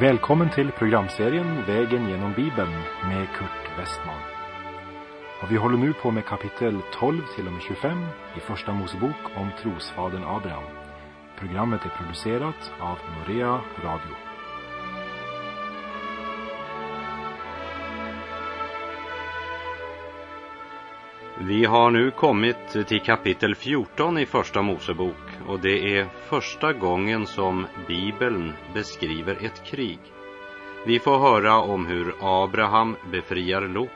Välkommen till programserien Vägen genom Bibeln med Kurt Westman. Och vi håller nu på med kapitel 12 till och med 25 i Första Mosebok om trosfadern Abraham. Programmet är producerat av Norea Radio. Vi har nu kommit till kapitel 14 i Första Mosebok och det är första gången som Bibeln beskriver ett krig. Vi får höra om hur Abraham befriar Lot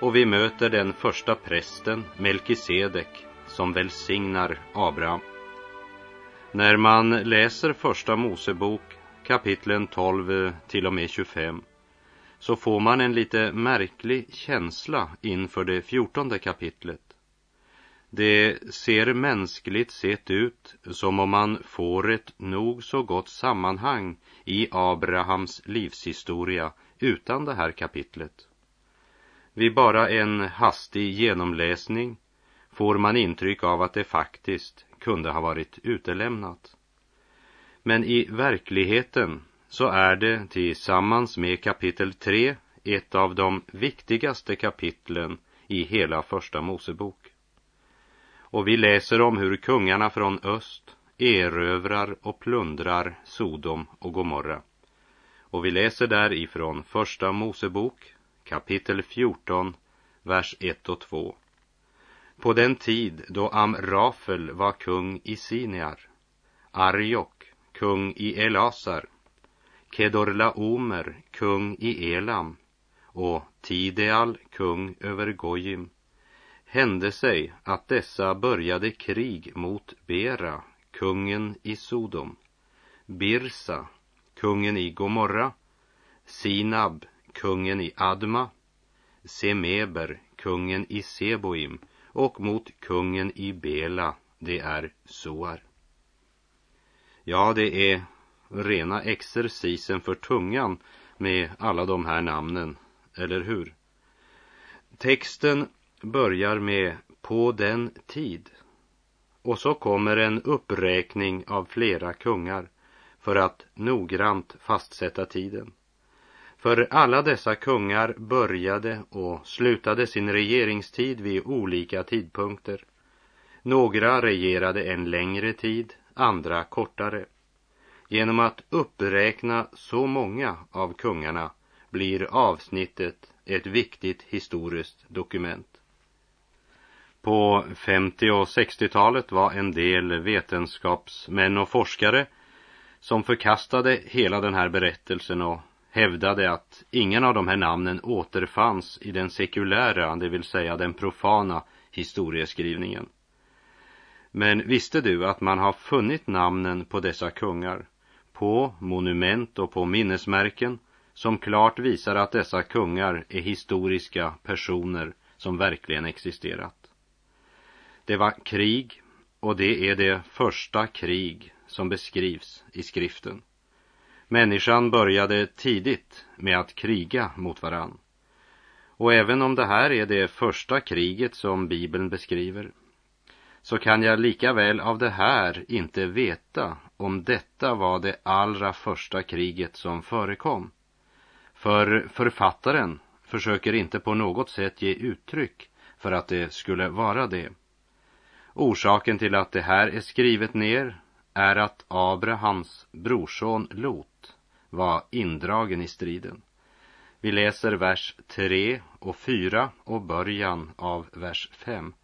och vi möter den första prästen, Melkisedek, som välsignar Abraham. När man läser Första Mosebok kapitlen 12 till och med 25 så får man en lite märklig känsla inför det fjortonde kapitlet. Det ser mänskligt sett ut som om man får ett nog så gott sammanhang i Abrahams livshistoria utan det här kapitlet. Vid bara en hastig genomläsning får man intryck av att det faktiskt kunde ha varit utelämnat. Men i verkligheten så är det tillsammans med kapitel 3 ett av de viktigaste kapitlen i hela Första Mosebok. Och vi läser om hur kungarna från öst erövrar och plundrar Sodom och Gomorra. Och vi läser där ifrån Första Mosebok kapitel 14, vers 1 och 2. På den tid då Amrafel var kung i Siniar, Arjok kung i Elasar, Kedorlaomer kung i Elam och Tideal kung över Gojim hände sig att dessa började krig mot Bera, kungen i Sodom, Birsa, kungen i Gomorra, Sinab, kungen i Adma, Semeber, kungen i Seboim och mot kungen i Bela, det är Soar. Ja, det är rena exercisen för tungan med alla de här namnen, eller hur? Texten börjar med på den tid och så kommer en uppräkning av flera kungar för att noggrant fastsätta tiden. För alla dessa kungar började och slutade sin regeringstid vid olika tidpunkter. Några regerade en längre tid, andra kortare. Genom att uppräkna så många av kungarna blir avsnittet ett viktigt historiskt dokument. På 50 och 60-talet var en del vetenskapsmän och forskare som förkastade hela den här berättelsen och hävdade att ingen av de här namnen återfanns i den sekulära, det vill säga den profana historieskrivningen. Men visste du att man har funnit namnen på dessa kungar på monument och på minnesmärken som klart visar att dessa kungar är historiska personer som verkligen existerat. Det var krig och det är det första krig som beskrivs i skriften. Människan började tidigt med att kriga mot varann. Och även om det här är det första kriget som Bibeln beskriver så kan jag lika väl av det här inte veta om detta var det allra första kriget som förekom. För författaren försöker inte på något sätt ge uttryck för att det skulle vara det. Orsaken till att det här är skrivet ner är att Abrahams brorson Lot var indragen i striden. Vi läser vers 3 och 4 och början av vers 5.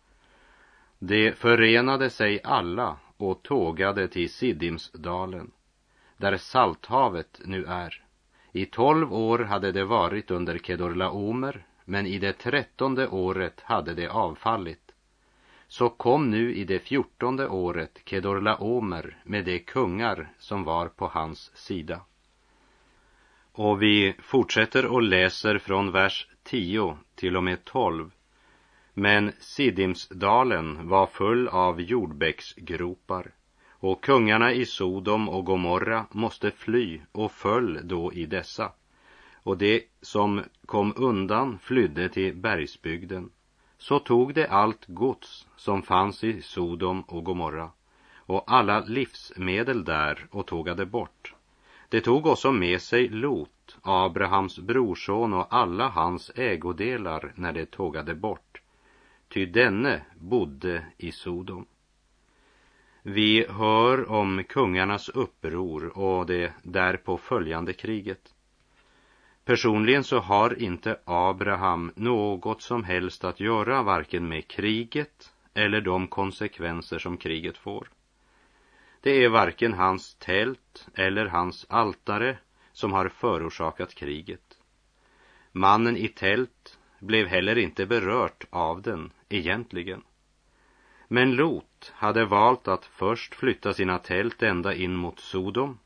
De förenade sig alla och tågade till Siddimsdalen, där Salthavet nu är. I tolv år hade det varit under Kedorlaomer, men i det trettonde året hade det avfallit. Så kom nu i det fjortonde året Kedorlaomer med de kungar som var på hans sida. Och vi fortsätter och läser från vers 10 till och med 12 men Siddimsdalen var full av jordbäcksgropar och kungarna i Sodom och Gomorra måste fly och föll då i dessa. Och det som kom undan flydde till bergsbygden. Så tog det allt gods som fanns i Sodom och Gomorra och alla livsmedel där och tågade bort. Det tog också med sig Lot, Abrahams brorson och alla hans ägodelar när det tågade bort, ty denne bodde i Sodom. Vi hör om kungarnas uppror och det därpå följande kriget. Personligen så har inte Abraham något som helst att göra varken med kriget eller de konsekvenser som kriget får. Det är varken hans tält eller hans altare som har förorsakat kriget. Mannen i tält blev heller inte berört av den egentligen. Men Lot hade valt att först flytta sina tält ända in mot Sodom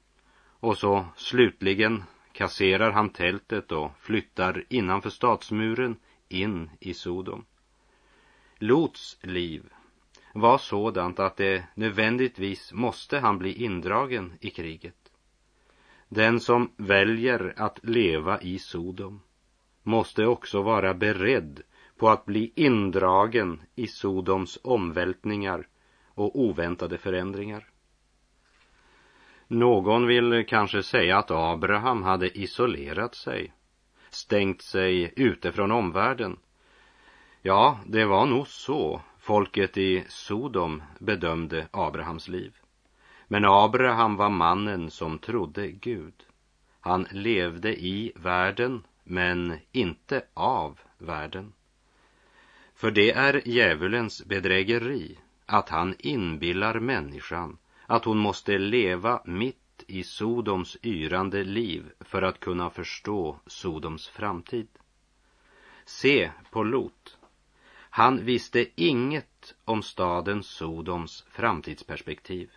och så slutligen kasserar han tältet och flyttar innanför stadsmuren in i Sodom. Lots liv var sådant att det nödvändigtvis måste han bli indragen i kriget. Den som väljer att leva i Sodom måste också vara beredd på att bli indragen i Sodoms omvältningar och oväntade förändringar. Någon vill kanske säga att Abraham hade isolerat sig, stängt sig ute från omvärlden. Ja, det var nog så folket i Sodom bedömde Abrahams liv. Men Abraham var mannen som trodde Gud. Han levde i världen, men inte av världen. För det är djävulens bedrägeri att han inbillar människan att hon måste leva mitt i Sodoms yrande liv för att kunna förstå Sodoms framtid. Se på Lot. Han visste inget om staden Sodoms framtidsperspektiv.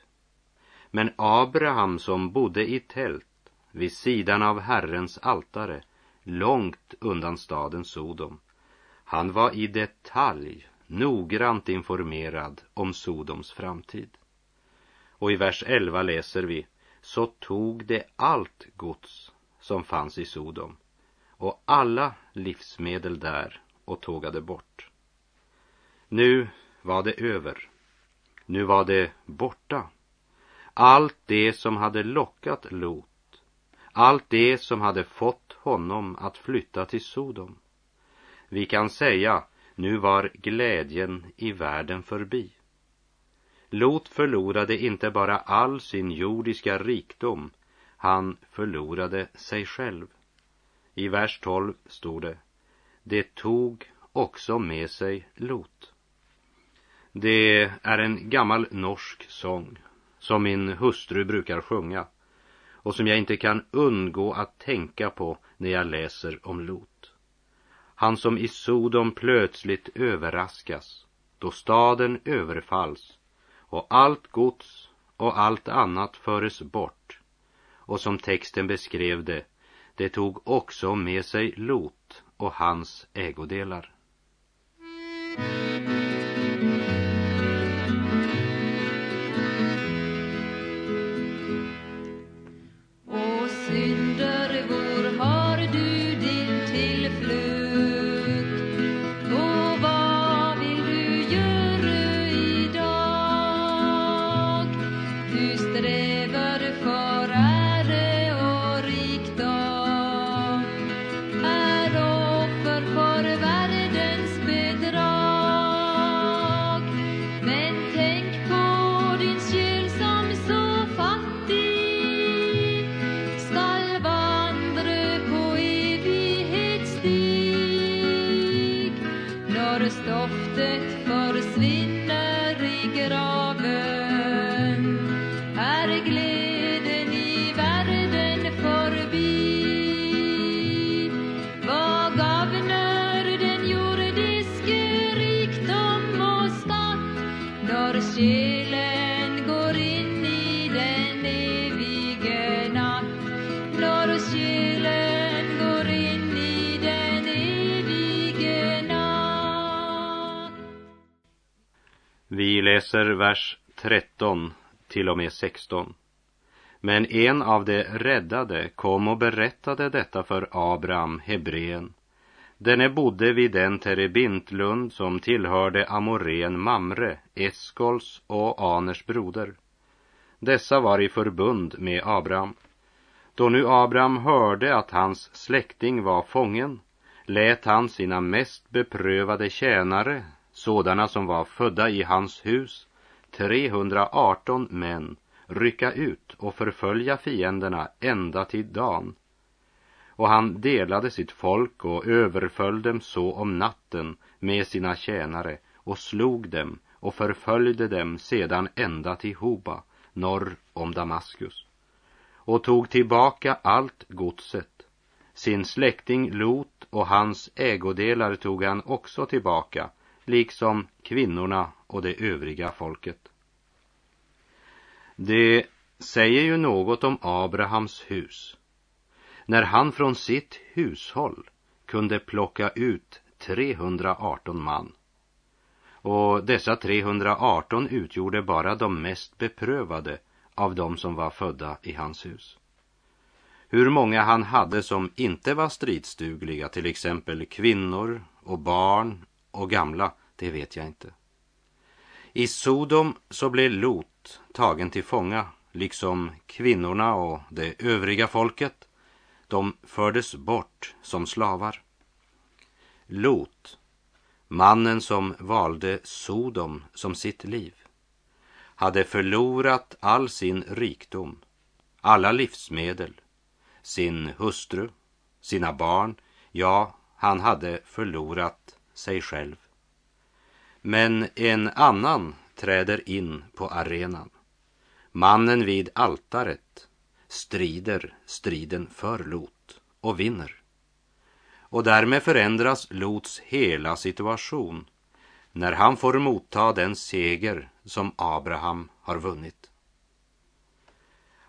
Men Abraham som bodde i tält vid sidan av Herrens altare, långt undan staden Sodom, han var i detalj noggrant informerad om Sodoms framtid. Och i vers 11 läser vi, så tog det allt gods som fanns i Sodom och alla livsmedel där och tågade bort. Nu var det över. Nu var det borta. Allt det som hade lockat Lot, allt det som hade fått honom att flytta till Sodom. Vi kan säga, nu var glädjen i världen förbi. Lot förlorade inte bara all sin jordiska rikdom, han förlorade sig själv. I vers 12 stod det, det tog också med sig Lot. Det är en gammal norsk sång som min hustru brukar sjunga och som jag inte kan undgå att tänka på när jag läser om Lot. Han som i Sodom plötsligt överraskas då staden överfalls och allt gods och allt annat föres bort. Och som texten beskrev det, det tog också med sig Lot och hans ägodelar. 15 till och med 16. Men en av de räddade kom och berättade detta för Abraham, Hebreen. Denne bodde vid den terebintlund som tillhörde Amorén Mamre, Eskols och Aners broder. Dessa var i förbund med Abraham. Då nu Abraham hörde att hans släkting var fången lät han sina mest beprövade tjänare, sådana som var födda i hans hus, 318 män, rycka ut och förfölja fienderna ända till dagen. Och han delade sitt folk och överföll dem så om natten med sina tjänare och slog dem och förföljde dem sedan ända till Hoba, norr om Damaskus och tog tillbaka allt godset. Sin släkting Lot och hans ägodelar tog han också tillbaka, liksom kvinnorna och det övriga folket. Det säger ju något om Abrahams hus. När han från sitt hushåll kunde plocka ut 318 man. Och dessa 318 utgjorde bara de mest beprövade av dem som var födda i hans hus. Hur många han hade som inte var stridsdugliga, till exempel kvinnor och barn och gamla, det vet jag inte. I Sodom så blev Lot tagen till fånga, liksom kvinnorna och det övriga folket. De fördes bort som slavar. Lot, mannen som valde Sodom som sitt liv, hade förlorat all sin rikdom, alla livsmedel, sin hustru, sina barn, ja, han hade förlorat sig själv. Men en annan träder in på arenan. Mannen vid altaret strider striden för Lot och vinner. Och därmed förändras Lots hela situation när han får motta den seger som Abraham har vunnit.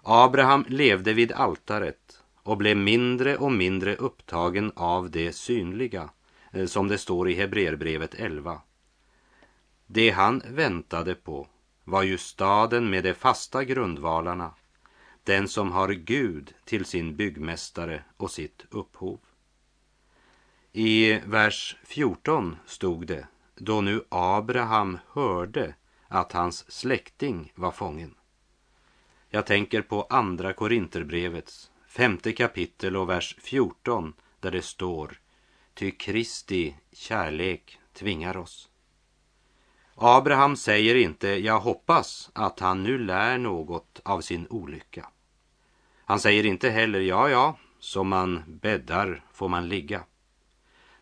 Abraham levde vid altaret och blev mindre och mindre upptagen av det synliga, eh, som det står i Hebreerbrevet 11. Det han väntade på var ju staden med de fasta grundvalarna, den som har Gud till sin byggmästare och sitt upphov. I vers 14 stod det, då nu Abraham hörde att hans släkting var fången. Jag tänker på Andra Korinterbrevets femte kapitel och vers 14 där det står Ty Kristi kärlek tvingar oss. Abraham säger inte jag hoppas att han nu lär något av sin olycka. Han säger inte heller ja, ja, som man bäddar får man ligga.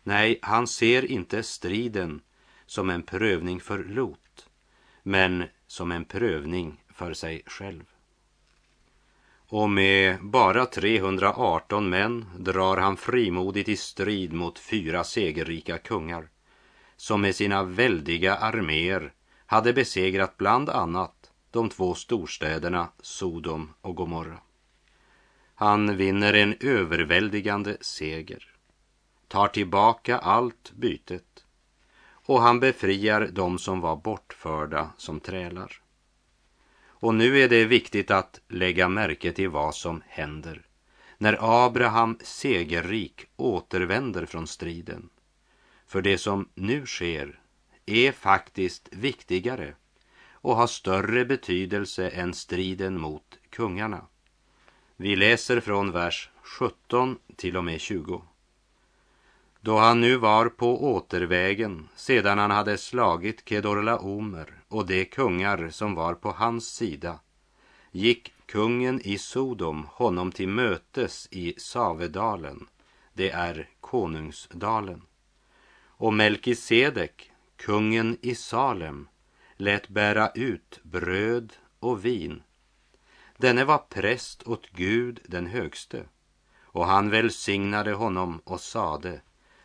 Nej, han ser inte striden som en prövning för Lot, men som en prövning för sig själv. Och med bara 318 män drar han frimodigt i strid mot fyra segerrika kungar som med sina väldiga arméer hade besegrat bland annat de två storstäderna Sodom och Gomorra. Han vinner en överväldigande seger, tar tillbaka allt bytet och han befriar dem som var bortförda som trälar. Och nu är det viktigt att lägga märke till vad som händer när Abraham segerrik återvänder från striden. För det som nu sker är faktiskt viktigare och har större betydelse än striden mot kungarna. Vi läser från vers 17 till och med 20. Då han nu var på återvägen sedan han hade slagit Kedorlaomer och de kungar som var på hans sida gick kungen i Sodom honom till mötes i Savedalen, det är konungsdalen. Och Melkisedek, kungen i Salem, lät bära ut bröd och vin. Denne var präst åt Gud den högste, och han välsignade honom och sade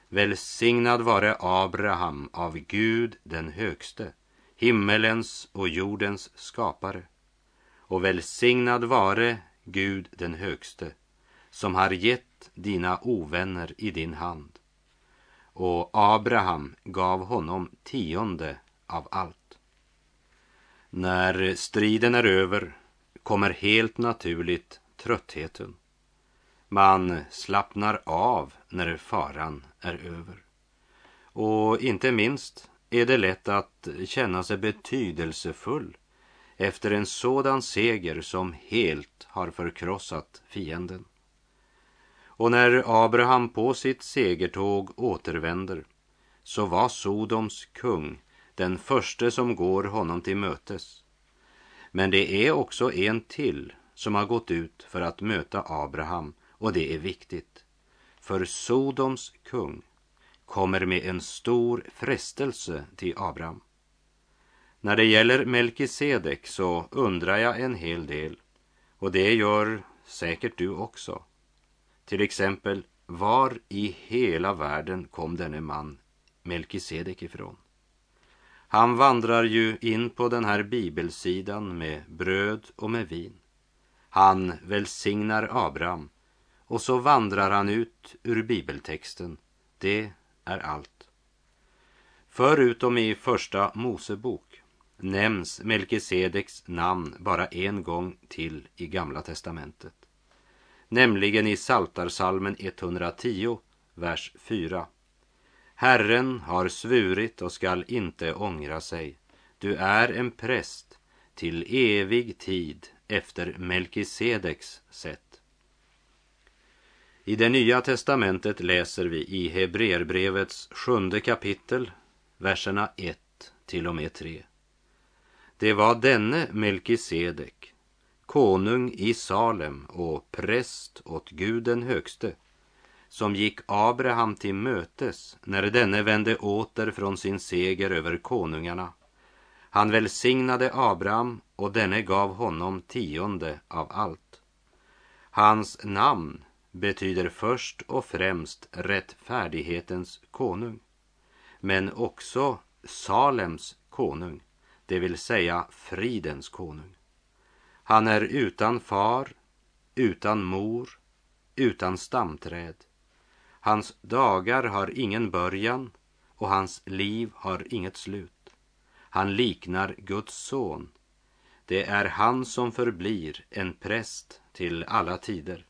Välsignad vare Abraham av Gud den högste, himmelens och jordens skapare. Och välsignad vare Gud den högste, som har gett dina ovänner i din hand. Och Abraham gav honom tionde av allt. När striden är över kommer helt naturligt tröttheten. Man slappnar av när faran är över. Och inte minst är det lätt att känna sig betydelsefull efter en sådan seger som helt har förkrossat fienden. Och när Abraham på sitt segertåg återvänder så var Sodoms kung den förste som går honom till mötes. Men det är också en till som har gått ut för att möta Abraham och det är viktigt. För Sodoms kung kommer med en stor frestelse till Abraham. När det gäller Melkisedek så undrar jag en hel del och det gör säkert du också. Till exempel, var i hela världen kom denne man Melkisedek ifrån? Han vandrar ju in på den här bibelsidan med bröd och med vin. Han välsignar Abraham och så vandrar han ut ur bibeltexten. Det är allt. Förutom i första Mosebok nämns Melkisedeks namn bara en gång till i Gamla testamentet. Nämligen i Saltarsalmen 110, vers 4. Herren har svurit och skall inte ångra sig. Du är en präst till evig tid efter Melkisedeks sätt. I det nya testamentet läser vi i Hebreerbrevets sjunde kapitel, verserna 1 till och med 3. Det var denne Melkisedek, konung i Salem och präst åt Gud den högste, som gick Abraham till mötes när denne vände åter från sin seger över konungarna. Han välsignade Abraham och denne gav honom tionde av allt. Hans namn betyder först och främst rättfärdighetens konung, men också Salems konung, det vill säga fridens konung. Han är utan far, utan mor, utan stamträd. Hans dagar har ingen början och hans liv har inget slut. Han liknar Guds son. Det är han som förblir en präst till alla tider.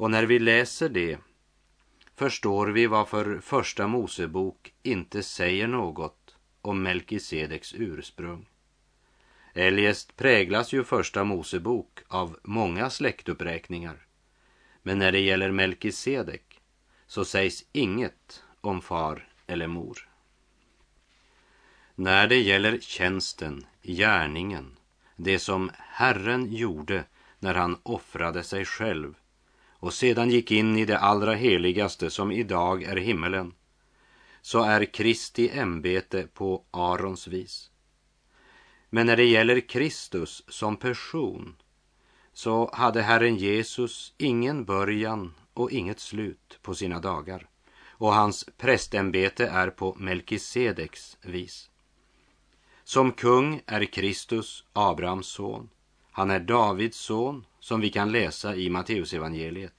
Och när vi läser det förstår vi varför Första Mosebok inte säger något om Melkisedeks ursprung. Eljest präglas ju Första Mosebok av många släktuppräkningar. Men när det gäller Melkisedek så sägs inget om far eller mor. När det gäller tjänsten, gärningen, det som Herren gjorde när han offrade sig själv och sedan gick in i det allra heligaste som idag är himmelen, så är Kristi ämbete på Arons vis. Men när det gäller Kristus som person så hade Herren Jesus ingen början och inget slut på sina dagar och hans prästämbete är på Melkisedeks vis. Som kung är Kristus Abrahams son. Han är Davids son som vi kan läsa i Matteusevangeliet.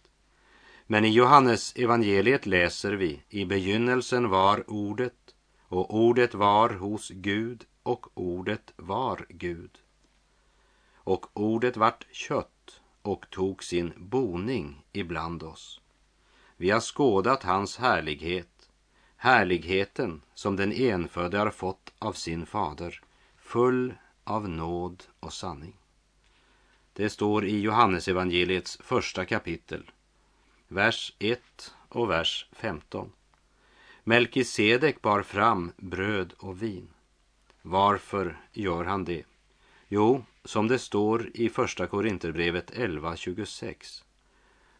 Men i Johannes evangeliet läser vi i begynnelsen var ordet och ordet var hos Gud och ordet var Gud. Och ordet vart kött och tog sin boning ibland oss. Vi har skådat hans härlighet, härligheten som den enfödde har fått av sin fader, full av nåd och sanning. Det står i Johannesevangeliets första kapitel, vers 1 och vers 15. Melkisedek bar fram bröd och vin. Varför gör han det? Jo, som det står i Första Korinterbrevet 11.26.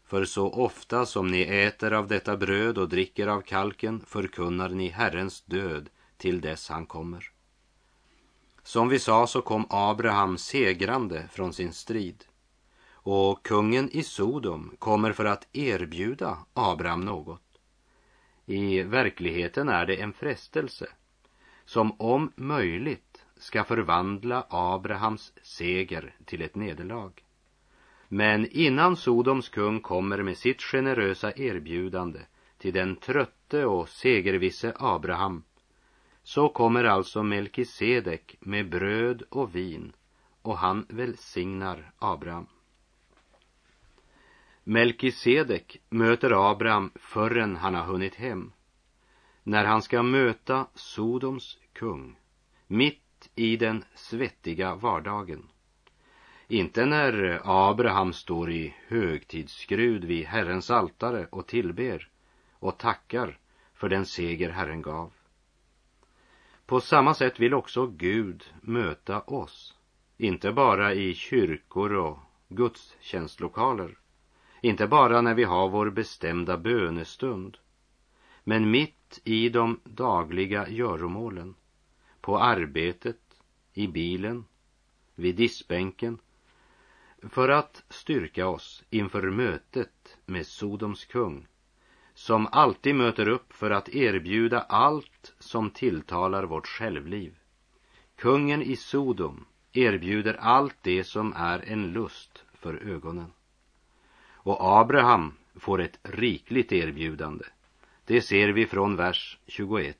För så ofta som ni äter av detta bröd och dricker av kalken förkunnar ni Herrens död till dess han kommer. Som vi sa så kom Abraham segrande från sin strid. Och kungen i Sodom kommer för att erbjuda Abraham något. I verkligheten är det en frestelse som om möjligt ska förvandla Abrahams seger till ett nederlag. Men innan Sodoms kung kommer med sitt generösa erbjudande till den trötte och segervisse Abraham så kommer alltså Melkisedek med bröd och vin och han välsignar Abraham. Melkisedek möter Abraham förrän han har hunnit hem. När han ska möta Sodoms kung mitt i den svettiga vardagen. Inte när Abraham står i högtidsskrud vid Herrens altare och tillber och tackar för den seger Herren gav. På samma sätt vill också Gud möta oss, inte bara i kyrkor och gudstjänstlokaler, inte bara när vi har vår bestämda bönestund, men mitt i de dagliga göromålen, på arbetet, i bilen, vid diskbänken, för att styrka oss inför mötet med Sodoms kung, som alltid möter upp för att erbjuda allt som tilltalar vårt självliv. Kungen i Sodom erbjuder allt det som är en lust för ögonen. Och Abraham får ett rikligt erbjudande. Det ser vi från vers 21.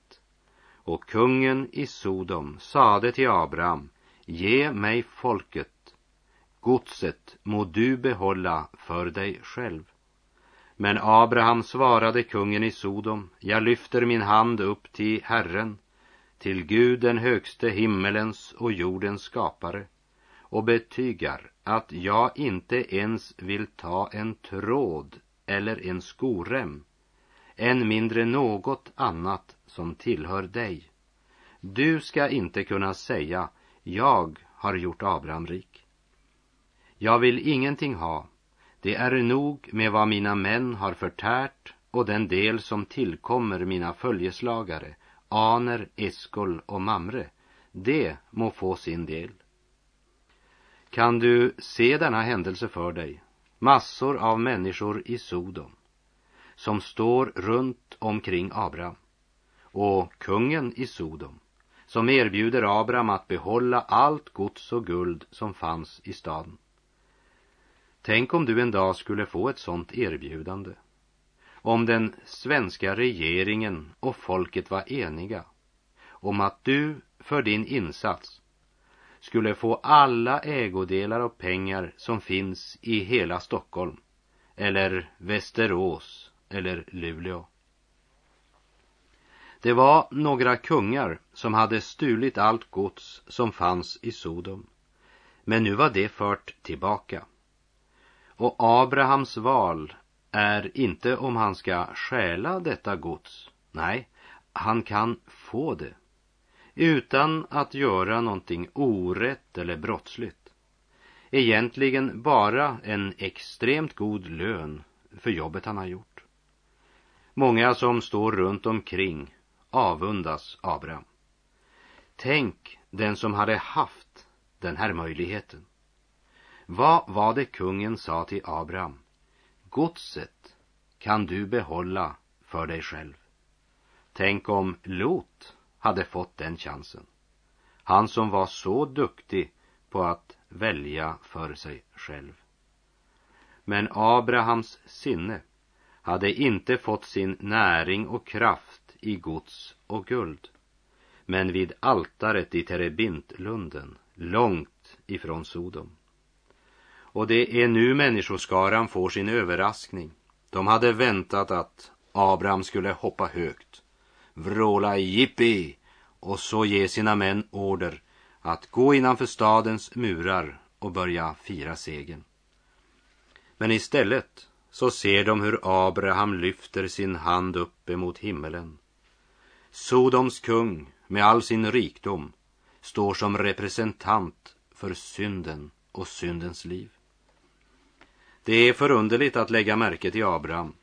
Och kungen i Sodom sade till Abraham, ge mig folket, godset må du behålla för dig själv. Men Abraham svarade kungen i Sodom, jag lyfter min hand upp till Herren, till Gud den högste himmelens och jordens skapare och betygar att jag inte ens vill ta en tråd eller en skorem, än mindre något annat som tillhör dig. Du ska inte kunna säga, jag har gjort Abraham rik. Jag vill ingenting ha, det är nog med vad mina män har förtärt och den del som tillkommer mina följeslagare, Aner, Eskol och Mamre, det må få sin del. Kan du se denna händelse för dig? Massor av människor i Sodom som står runt omkring Abraham och kungen i Sodom som erbjuder Abraham att behålla allt gods och guld som fanns i staden. Tänk om du en dag skulle få ett sådant erbjudande. Om den svenska regeringen och folket var eniga om att du för din insats skulle få alla ägodelar och pengar som finns i hela Stockholm eller Västerås eller Luleå. Det var några kungar som hade stulit allt gods som fanns i Sodom. Men nu var det fört tillbaka. Och Abrahams val är inte om han ska stjäla detta gods. Nej, han kan få det. Utan att göra någonting orätt eller brottsligt. Egentligen bara en extremt god lön för jobbet han har gjort. Många som står runt omkring avundas Abraham. Tänk den som hade haft den här möjligheten. Vad var det kungen sa till Abraham? Godset kan du behålla för dig själv. Tänk om Lot hade fått den chansen. Han som var så duktig på att välja för sig själv. Men Abrahams sinne hade inte fått sin näring och kraft i gods och guld, men vid altaret i Terebintlunden, långt ifrån Sodom. Och det är nu människoskaran får sin överraskning. De hade väntat att Abraham skulle hoppa högt, vråla jippi och så ge sina män order att gå innanför stadens murar och börja fira segern. Men istället så ser de hur Abraham lyfter sin hand upp emot himmelen. Sodoms kung med all sin rikdom står som representant för synden och syndens liv. Det är förunderligt att lägga märke till Abraham.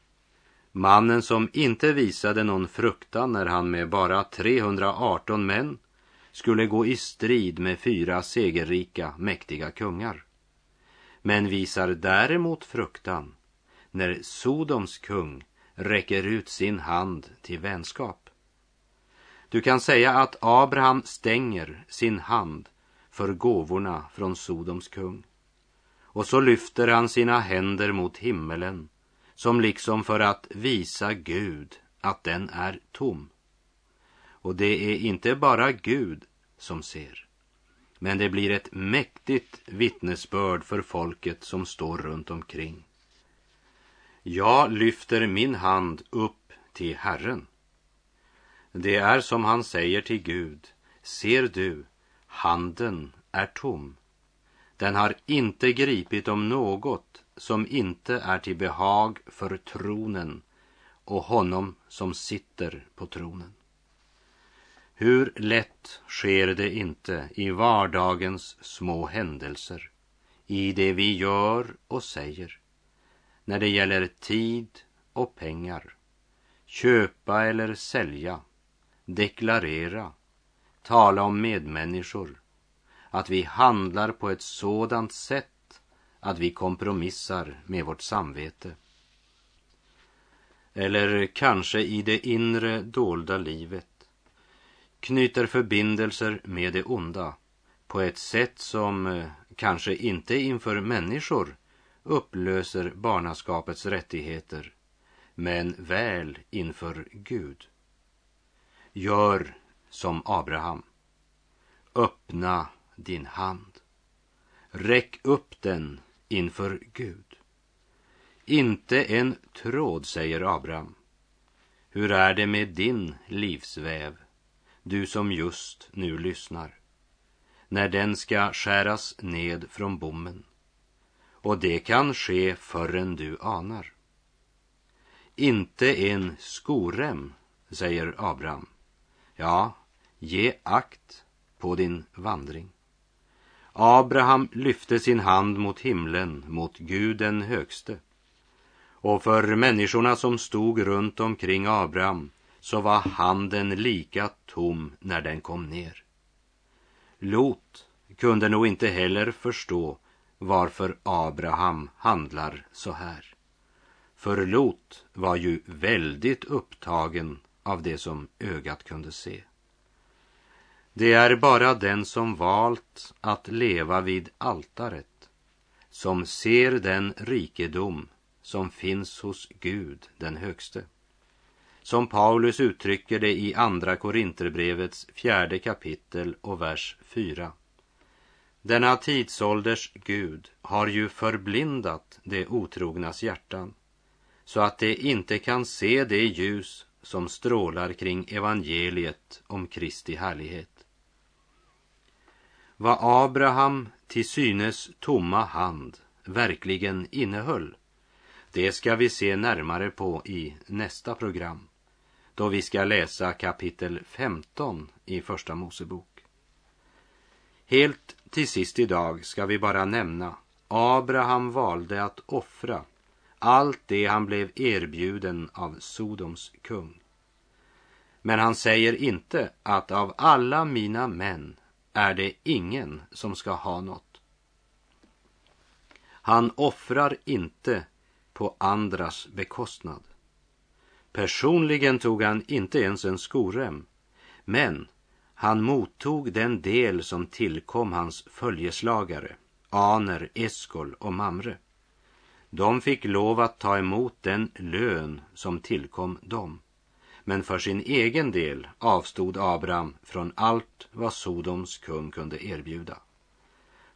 Mannen som inte visade någon fruktan när han med bara 318 män skulle gå i strid med fyra segerrika, mäktiga kungar. Men visar däremot fruktan när Sodoms kung räcker ut sin hand till vänskap. Du kan säga att Abraham stänger sin hand för gåvorna från Sodoms kung. Och så lyfter han sina händer mot himmelen som liksom för att visa Gud att den är tom. Och det är inte bara Gud som ser, men det blir ett mäktigt vittnesbörd för folket som står runt omkring. Jag lyfter min hand upp till Herren. Det är som han säger till Gud, ser du, handen är tom. Den har inte gripit om något som inte är till behag för tronen och honom som sitter på tronen. Hur lätt sker det inte i vardagens små händelser, i det vi gör och säger, när det gäller tid och pengar, köpa eller sälja, deklarera, tala om medmänniskor, att vi handlar på ett sådant sätt att vi kompromissar med vårt samvete. Eller kanske i det inre dolda livet. Knyter förbindelser med det onda på ett sätt som eh, kanske inte inför människor upplöser barnaskapets rättigheter, men väl inför Gud. Gör som Abraham. Öppna din hand. Räck upp den inför Gud. Inte en tråd, säger Abraham. Hur är det med din livsväv, du som just nu lyssnar? När den ska skäras ned från bommen. Och det kan ske förrän du anar. Inte en skorem, säger Abraham. Ja, ge akt på din vandring. Abraham lyfte sin hand mot himlen, mot Gud den högste. Och för människorna som stod runt omkring Abraham så var handen lika tom när den kom ner. Lot kunde nog inte heller förstå varför Abraham handlar så här. För Lot var ju väldigt upptagen av det som ögat kunde se. Det är bara den som valt att leva vid altaret som ser den rikedom som finns hos Gud den högste. Som Paulus uttrycker det i Andra Korinterbrevets fjärde kapitel och vers 4. Denna tidsålders Gud har ju förblindat de otrognas hjärtan så att de inte kan se det ljus som strålar kring evangeliet om Kristi härlighet. Vad Abraham till synes tomma hand verkligen innehöll, det ska vi se närmare på i nästa program, då vi ska läsa kapitel 15 i Första Mosebok. Helt till sist idag ska vi bara nämna Abraham valde att offra allt det han blev erbjuden av Sodoms kung. Men han säger inte att av alla mina män är det ingen som ska ha något. Han offrar inte på andras bekostnad. Personligen tog han inte ens en skorem, men han mottog den del som tillkom hans följeslagare, Aner, Eskol och Mamre. De fick lov att ta emot den lön som tillkom dem. Men för sin egen del avstod Abraham från allt vad Sodoms kung kunde erbjuda.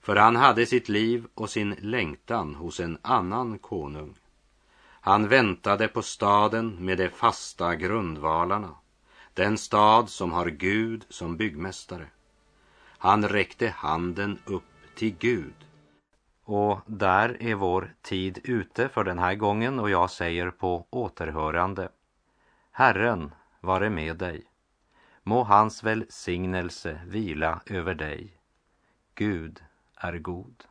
För han hade sitt liv och sin längtan hos en annan konung. Han väntade på staden med de fasta grundvalarna, den stad som har Gud som byggmästare. Han räckte handen upp till Gud. Och där är vår tid ute för den här gången och jag säger på återhörande. Herren vare med dig. Må hans välsignelse vila över dig. Gud är god.